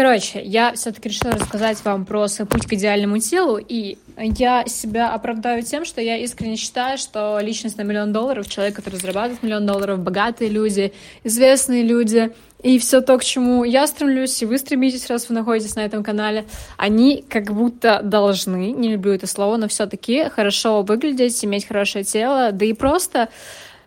Короче, я все-таки решила рассказать вам про свой путь к идеальному телу, и я себя оправдаю тем, что я искренне считаю, что личность на миллион долларов, человек, который зарабатывает миллион долларов, богатые люди, известные люди, и все то, к чему я стремлюсь, и вы стремитесь, раз вы находитесь на этом канале, они как будто должны, не люблю это слово, но все-таки хорошо выглядеть, иметь хорошее тело, да и просто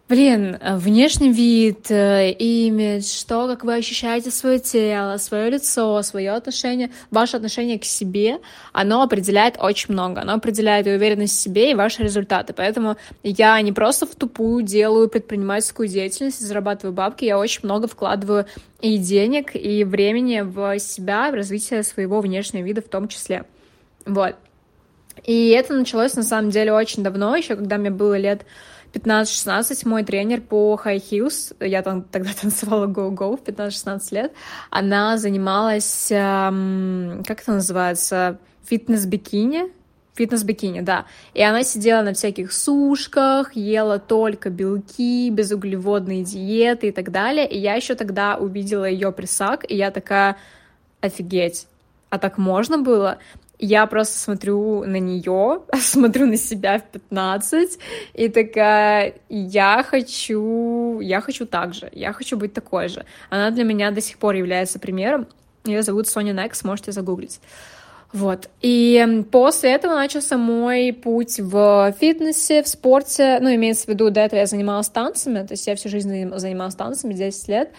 Блин, внешний вид, э, имидж, что, как вы ощущаете свое тело, свое лицо, свое отношение, ваше отношение к себе, оно определяет очень много. Оно определяет и уверенность в себе, и ваши результаты. Поэтому я не просто в тупую делаю предпринимательскую деятельность зарабатываю бабки, я очень много вкладываю и денег, и времени в себя, в развитие своего внешнего вида в том числе. Вот. И это началось на самом деле очень давно, еще когда мне было лет 15-16 мой тренер по high heels, я там тогда танцевала go-go в 15-16 лет, она занималась, эм, как это называется, фитнес-бикини, фитнес-бикини, да. И она сидела на всяких сушках, ела только белки, безуглеводные диеты и так далее. И я еще тогда увидела ее прессак, и я такая, офигеть, а так можно было? Я просто смотрю на нее, смотрю на себя в 15 и такая, я хочу, я хочу так же, я хочу быть такой же. Она для меня до сих пор является примером. Ее зовут Соня Некс, можете загуглить. Вот. И после этого начался мой путь в фитнесе, в спорте. Ну, имеется в виду, до этого я занималась танцами, то есть я всю жизнь занималась танцами, 10 лет.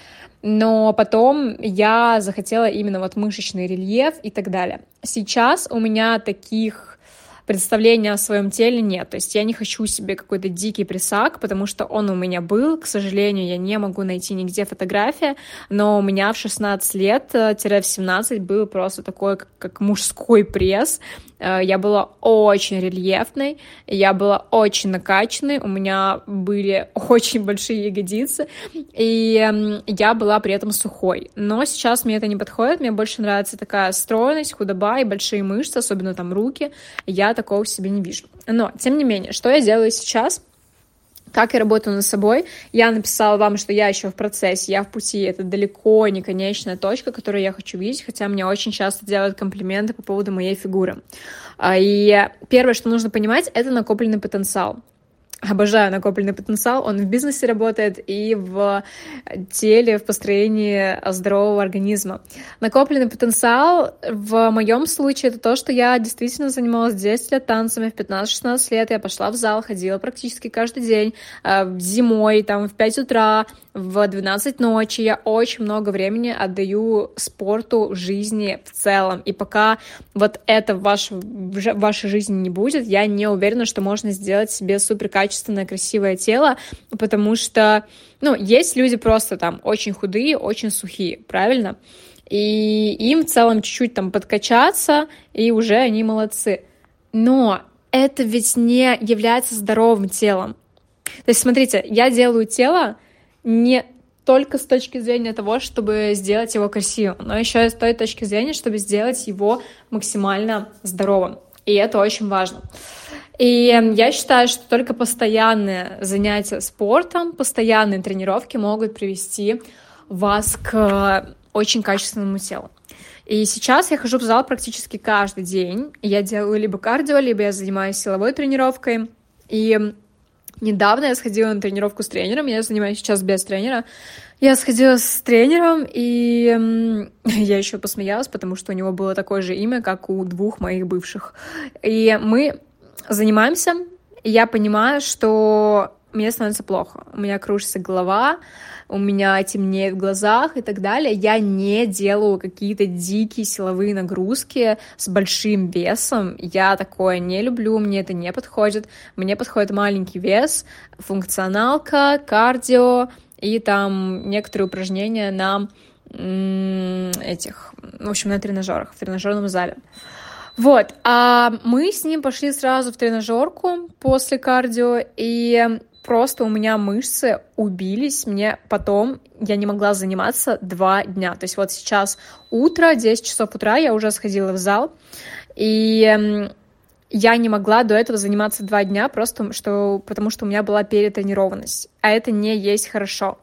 Но потом я захотела именно вот мышечный рельеф и так далее. Сейчас у меня таких представления о своем теле нет. То есть я не хочу себе какой-то дикий прессак, потому что он у меня был. К сожалению, я не могу найти нигде фотографии, но у меня в 16 лет-в 17 был просто такой, как мужской пресс. Э, я была очень рельефной, я была очень накачанной, у меня были очень большие ягодицы, и я была при этом сухой. Но сейчас мне это не подходит, мне больше нравится такая стройность, худоба и большие мышцы, особенно там руки. Я такого в себе не вижу. Но, тем не менее, что я делаю сейчас? Как я работаю над собой. Я написала вам, что я еще в процессе, я в пути, это далеко не конечная точка, которую я хочу видеть, хотя мне очень часто делают комплименты по поводу моей фигуры. А, и первое, что нужно понимать, это накопленный потенциал обожаю накопленный потенциал, он в бизнесе работает и в теле, в построении здорового организма. Накопленный потенциал в моем случае это то, что я действительно занималась 10 лет танцами, в 15-16 лет я пошла в зал, ходила практически каждый день, э, зимой, там, в 5 утра, в 12 ночи. Я очень много времени отдаю спорту, жизни в целом. И пока вот это в, ваш, в вашей жизни не будет, я не уверена, что можно сделать себе супер качественное, красивое тело, потому что, ну, есть люди просто там очень худые, очень сухие, правильно? И им в целом чуть-чуть там подкачаться, и уже они молодцы. Но это ведь не является здоровым телом. То есть, смотрите, я делаю тело не только с точки зрения того, чтобы сделать его красивым, но еще и с той точки зрения, чтобы сделать его максимально здоровым. И это очень важно. И я считаю, что только постоянные занятия спортом, постоянные тренировки могут привести вас к очень качественному телу. И сейчас я хожу в зал практически каждый день. Я делаю либо кардио, либо я занимаюсь силовой тренировкой. И Недавно я сходила на тренировку с тренером, я занимаюсь сейчас без тренера. Я сходила с тренером, и я еще посмеялась, потому что у него было такое же имя, как у двух моих бывших. И мы занимаемся, и я понимаю, что мне становится плохо. У меня кружится голова, у меня темнеет в глазах и так далее. Я не делаю какие-то дикие силовые нагрузки с большим весом. Я такое не люблю, мне это не подходит. Мне подходит маленький вес, функционалка, кардио и там некоторые упражнения на этих, в общем, на тренажерах, в тренажерном зале. Вот, а мы с ним пошли сразу в тренажерку после кардио, и просто у меня мышцы убились, мне потом я не могла заниматься два дня. То есть вот сейчас утро, 10 часов утра, я уже сходила в зал, и я не могла до этого заниматься два дня, просто что, потому что у меня была перетренированность, а это не есть хорошо.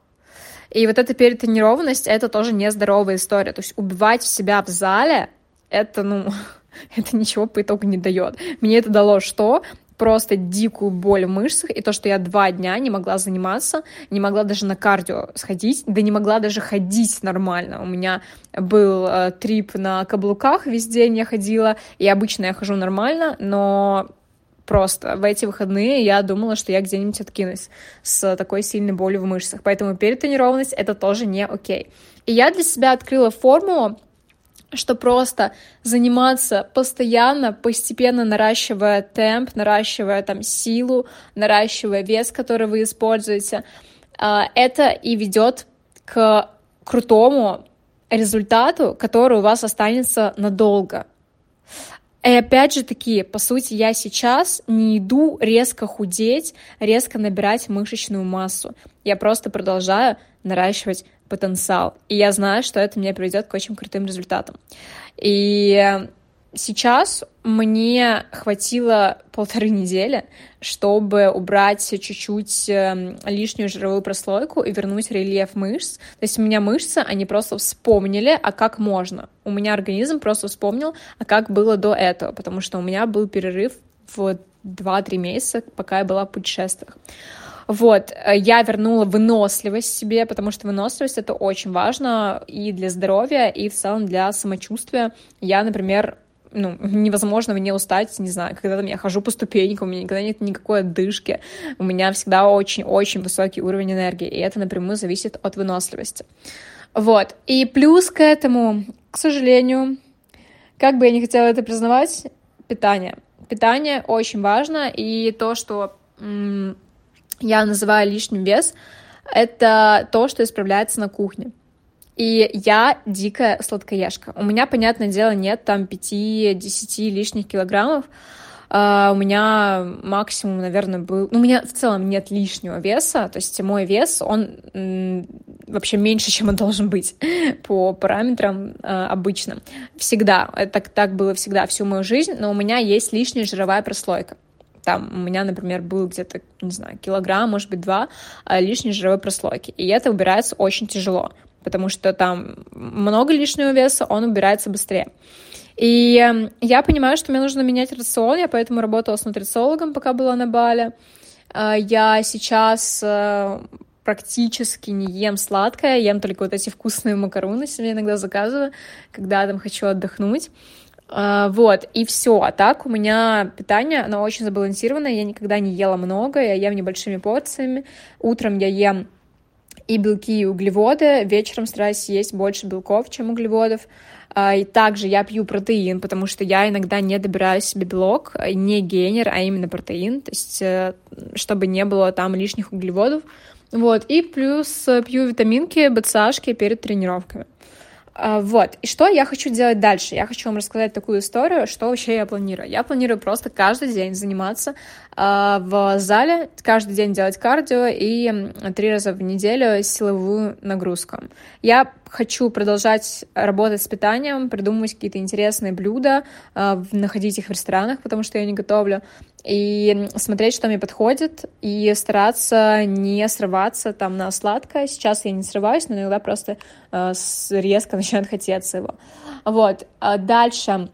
И вот эта перетренированность — это тоже нездоровая история. То есть убивать себя в зале — это, ну, это ничего по итогу не дает. Мне это дало что? Просто дикую боль в мышцах, и то, что я два дня не могла заниматься, не могла даже на кардио сходить, да не могла даже ходить нормально. У меня был э, трип на каблуках, весь день я ходила, и обычно я хожу нормально, но просто в эти выходные я думала, что я где-нибудь откинусь с такой сильной болью в мышцах. Поэтому перетренированность — это тоже не окей. И я для себя открыла формулу, что просто заниматься постоянно, постепенно наращивая темп, наращивая там силу, наращивая вес, который вы используете, а, это и ведет к крутому результату, который у вас останется надолго. И опять же таки, по сути, я сейчас не иду резко худеть, резко набирать мышечную массу. Я просто продолжаю наращивать потенциал. И я знаю, что это мне приведет к очень крутым результатам. И сейчас мне хватило полторы недели, чтобы убрать чуть-чуть эм, лишнюю жировую прослойку и вернуть рельеф мышц. То есть у меня мышцы, они просто вспомнили, а как можно. У меня организм просто вспомнил, а как было до этого, потому что у меня был перерыв в 2-3 месяца, пока я была в путешествиях. Вот, э, я вернула выносливость себе, потому что выносливость — это очень важно и для здоровья, и в целом для самочувствия. Я, например, ну, невозможно мне устать, не знаю, когда там я хожу по ступенькам, у меня никогда нет никакой отдышки, у меня всегда очень-очень высокий уровень энергии, и это напрямую зависит от выносливости. Вот, и плюс к этому, к сожалению, как бы я не хотела это признавать, питание. Питание очень важно, и то, что я называю лишним вес, это то, что исправляется на кухне. И я дикая сладкоежка. У меня, понятное дело, нет там 5-10 лишних килограммов. Uh, у меня максимум, наверное, был... Ну, у меня в целом нет лишнего веса, то есть мой вес, он вообще меньше, чем он должен быть по параметрам uh, обычным. Всегда. Это так было всегда, всю мою жизнь, но у меня есть лишняя жировая прослойка. Там у меня, например, был где-то, не знаю, килограмм, может быть, два а, лишней жировой прослойки. И это убирается очень тяжело, потому что там много лишнего веса, он убирается быстрее. И эм, я понимаю, что мне нужно менять рацион, я поэтому работала с нутрициологом, пока была на Бале. А, я сейчас э, практически не ем сладкое, ем только вот эти вкусные макароны себе иногда заказываю, когда там хочу отдохнуть. Uh, вот, и все. А так у меня питание, оно очень забалансированное. Я никогда не ела много, я ем небольшими порциями. Утром я ем и белки, и углеводы. Вечером стараюсь есть больше белков, чем углеводов. Uh, и также я пью протеин, потому что я иногда не добираю себе белок, не гейнер, а именно протеин, то есть э, чтобы не было там лишних углеводов. Вот, и плюс пью витаминки, БЦАшки перед тренировками. А, вот. И что я хочу делать дальше? Я хочу вам рассказать такую историю, что вообще я планирую. Я планирую просто каждый день заниматься э, в зале, каждый день делать кардио и три раза в неделю силовую нагрузку. Я хочу продолжать работать с питанием, придумывать какие-то интересные блюда, э, находить их в ресторанах, потому что я не готовлю, и смотреть, что мне подходит, и стараться не срываться там на сладкое. Сейчас я не срываюсь, но иногда просто э, резко начинает хотеться его. Вот. А дальше.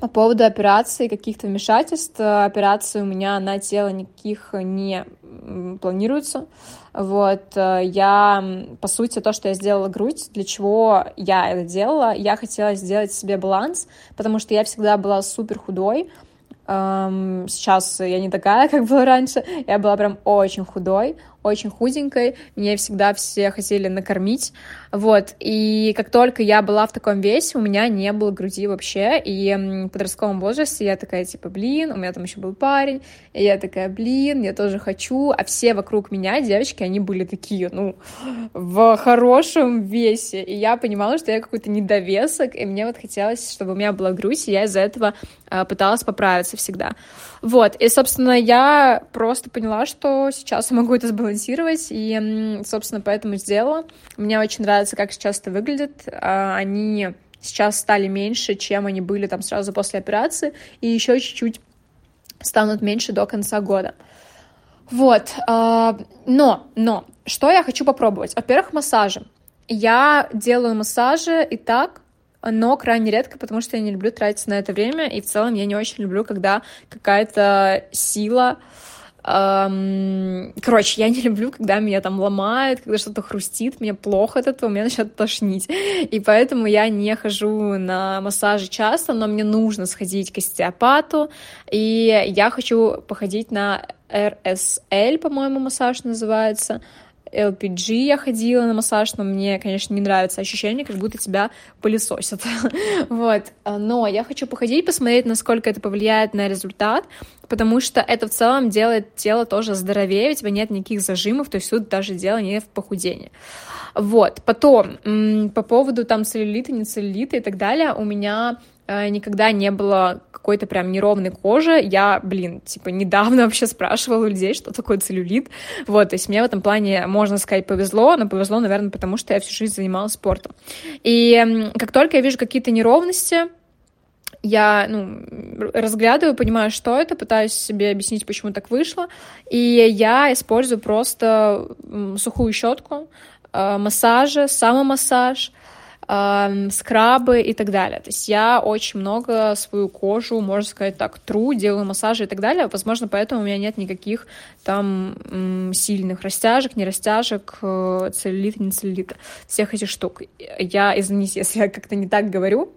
По поводу операций, каких-то вмешательств, операции у меня на тело никаких не планируется. Вот, э, я, по сути, то, что я сделала грудь, для чего я это делала, я хотела сделать себе баланс, потому что я всегда была супер худой, Сейчас я не такая, как была раньше. Я была прям очень худой, очень худенькой. Мне всегда все хотели накормить. Вот. И как только я была в таком весе, у меня не было груди вообще. И в подростковом возрасте я такая, типа, блин, у меня там еще был парень. И я такая, блин, я тоже хочу. А все вокруг меня, девочки, они были такие, ну, в хорошем весе. И я понимала, что я какой-то недовесок. И мне вот хотелось, чтобы у меня была грудь. И я из-за этого а, пыталась поправиться всегда. Вот, и, собственно, я просто поняла, что сейчас я могу это сбалансировать, и, собственно, поэтому сделала. Мне очень нравится, как сейчас это выглядит. А, они сейчас стали меньше, чем они были там сразу после операции, и еще чуть-чуть станут меньше до конца года. Вот, а, но, но что я хочу попробовать? Во-первых, массажи. Я делаю массажи и так, но крайне редко, потому что я не люблю тратить на это время, и в целом я не очень люблю, когда какая-то сила Короче, я не люблю, когда меня там ломают, когда что-то хрустит, мне плохо от этого, меня начинает тошнить. И поэтому я не хожу на массажи часто, но мне нужно сходить к остеопату, и я хочу походить на RSL, по-моему, массаж называется. LPG я ходила на массаж, но мне, конечно, не нравится ощущение, как будто тебя пылесосят. вот. Но я хочу походить, посмотреть, насколько это повлияет на результат, потому что это в целом делает тело тоже здоровее, у тебя нет никаких зажимов, то есть тут даже дело не в похудении. Вот, потом, по повода там целлюлита, не целлюлита и так далее, у меня никогда не было какой-то прям неровной кожи. Я, блин, типа, недавно вообще спрашивала у людей, что такое целлюлит. Вот, то есть мне в этом плане, можно сказать, повезло, но повезло, наверное, потому что я всю жизнь занималась спортом. И как только я вижу какие-то неровности, я ну, разглядываю, понимаю, что это, пытаюсь себе объяснить, почему так вышло, и я использую просто сухую щетку, э, массажи, самомассаж, скрабы и так далее. То есть я очень много свою кожу, можно сказать так, тру, делаю массажи и так далее. Возможно, поэтому у меня нет никаких там сильных растяжек, не растяжек, э, целлюлита, не целлюлита, всех этих штук. Я, извините, если я как-то не так говорю,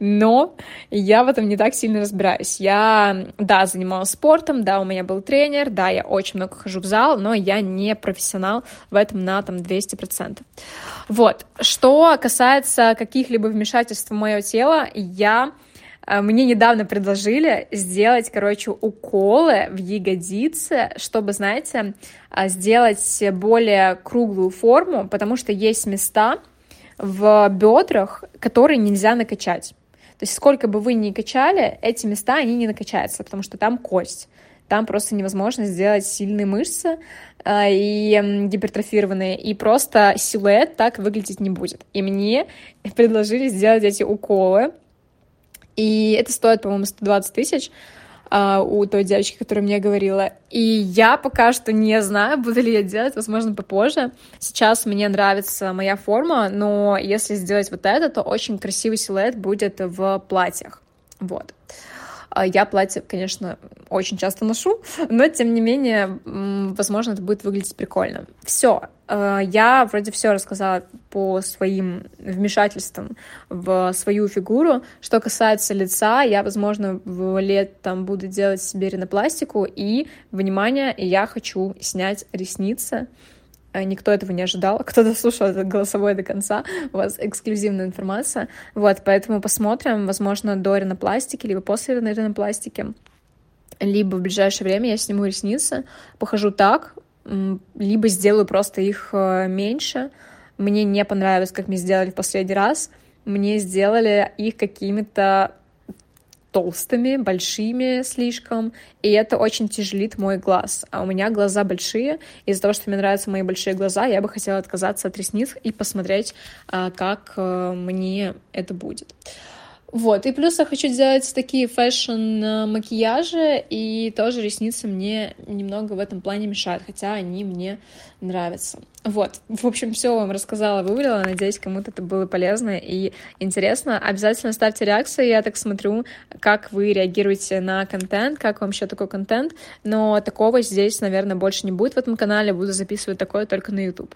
но я в этом не так сильно разбираюсь. Я, да, занималась спортом, да, у меня был тренер, да, я очень много хожу в зал, но я не профессионал в этом на там 200%. Вот, что касается каких-либо вмешательств в мое тело, я э, мне недавно предложили сделать, короче, уколы в ягодицы, чтобы, знаете, э, сделать более круглую форму, потому что есть места, в бедрах, которые нельзя накачать. То есть сколько бы вы ни качали, эти места, они не накачаются, потому что там кость. Там просто невозможно сделать сильные мышцы э, и гипертрофированные, и просто силуэт так выглядеть не будет. И мне предложили сделать эти уколы, и это стоит, по-моему, 120 тысяч а, у той девочки, которая мне говорила. И я пока что не знаю, буду ли я делать, возможно, попозже. Сейчас мне нравится моя форма, но если сделать вот это, то очень красивый силуэт будет в платьях. Вот. А, я платье, конечно, очень часто ношу, но тем не менее, возможно, это будет выглядеть прикольно. Все, а, я вроде все рассказала по своим вмешательствам в свою фигуру. Что касается лица, я, возможно, в лет там буду делать себе ринопластику, и, внимание, я хочу снять ресницы, Э, никто этого не ожидал, кто-то слушал это голосовое до конца, у вас эксклюзивная информация, вот, поэтому посмотрим, возможно, до ринопластики, либо после ринопластики, либо в ближайшее время я сниму ресницы, похожу так, либо сделаю просто их э, меньше, мне не понравилось, как мне сделали в последний раз, мне сделали их какими-то толстыми, большими слишком, и это очень тяжелит мой глаз. А у меня глаза большие, из-за того, что мне нравятся мои большие глаза, я бы хотела отказаться от ресниц и посмотреть, а, как э, мне это будет. Вот, и плюс я хочу делать такие фэшн-макияжи, и тоже ресницы мне немного в этом плане мешают, хотя они мне нравятся. Вот, в общем, все вам рассказала, вывалила, надеюсь, кому-то это было полезно и интересно. Обязательно ставьте реакции, я так смотрю, как вы реагируете на контент, как вам еще такой контент, но такого здесь, наверное, больше не будет в этом канале, буду записывать такое только на YouTube.